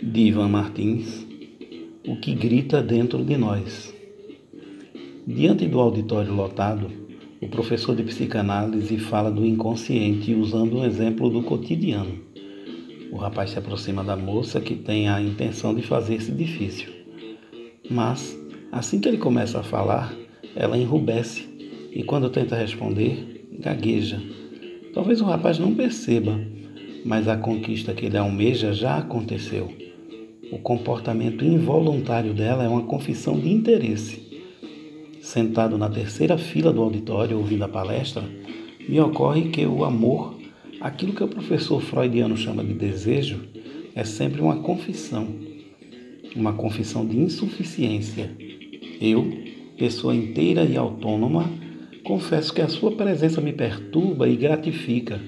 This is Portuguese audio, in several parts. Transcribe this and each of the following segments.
de Ivan Martins, o que grita dentro de nós. Diante do auditório lotado, o professor de psicanálise fala do inconsciente usando um exemplo do cotidiano. O rapaz se aproxima da moça que tem a intenção de fazer-se difícil. Mas, assim que ele começa a falar, ela enrubesce e, quando tenta responder, gagueja. Talvez o rapaz não perceba, mas a conquista que ele almeja já aconteceu. O comportamento involuntário dela é uma confissão de interesse. Sentado na terceira fila do auditório ouvindo a palestra, me ocorre que o amor, aquilo que o professor freudiano chama de desejo, é sempre uma confissão, uma confissão de insuficiência. Eu, pessoa inteira e autônoma, confesso que a sua presença me perturba e gratifica.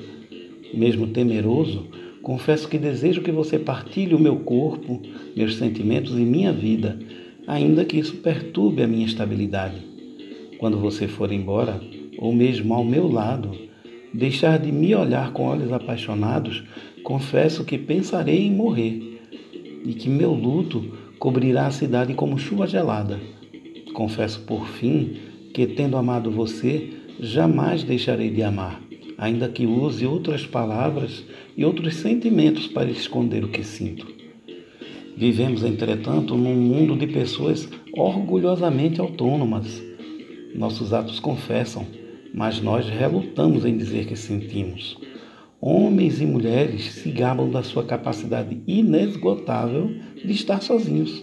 Mesmo temeroso, Confesso que desejo que você partilhe o meu corpo, meus sentimentos e minha vida, ainda que isso perturbe a minha estabilidade. Quando você for embora, ou mesmo ao meu lado, deixar de me olhar com olhos apaixonados, confesso que pensarei em morrer e que meu luto cobrirá a cidade como chuva gelada. Confesso por fim que, tendo amado você, jamais deixarei de amar ainda que use outras palavras e outros sentimentos para esconder o que sinto. Vivemos, entretanto, num mundo de pessoas orgulhosamente autônomas. Nossos atos confessam, mas nós relutamos em dizer que sentimos. Homens e mulheres se gabam da sua capacidade inesgotável de estar sozinhos.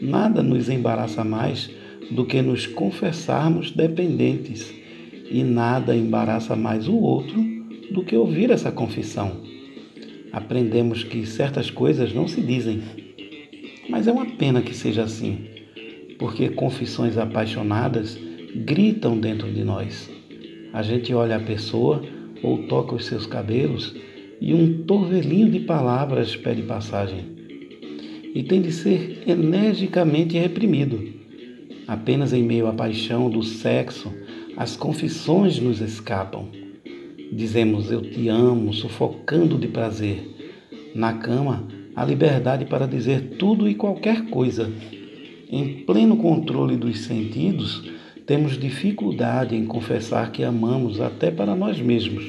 Nada nos embaraça mais do que nos confessarmos dependentes e nada embaraça mais o outro do que ouvir essa confissão. Aprendemos que certas coisas não se dizem, mas é uma pena que seja assim, porque confissões apaixonadas gritam dentro de nós. A gente olha a pessoa ou toca os seus cabelos e um torvelinho de palavras pede passagem. E tem de ser energicamente reprimido. Apenas em meio à paixão do sexo, as confissões nos escapam. Dizemos eu te amo, sufocando de prazer. Na cama, a liberdade para dizer tudo e qualquer coisa. Em pleno controle dos sentidos, temos dificuldade em confessar que amamos até para nós mesmos.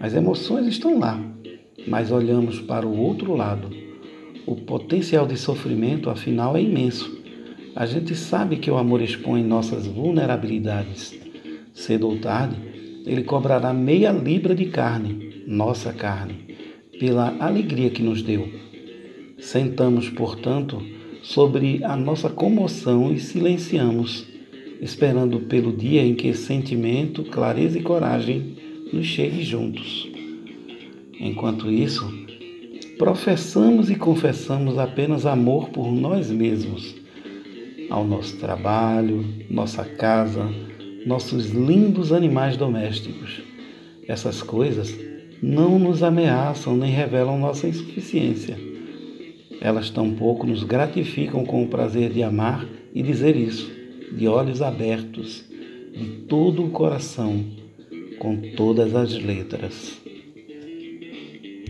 As emoções estão lá, mas olhamos para o outro lado. O potencial de sofrimento, afinal, é imenso. A gente sabe que o amor expõe nossas vulnerabilidades cedo ou tarde, ele cobrará meia libra de carne, nossa carne, pela alegria que nos deu. Sentamos, portanto, sobre a nossa comoção e silenciamos, esperando pelo dia em que sentimento, clareza e coragem nos cheguem juntos. Enquanto isso, professamos e confessamos apenas amor por nós mesmos, ao nosso trabalho, nossa casa, nossos lindos animais domésticos. Essas coisas não nos ameaçam nem revelam nossa insuficiência. Elas tampouco nos gratificam com o prazer de amar e dizer isso, de olhos abertos, de todo o coração, com todas as letras.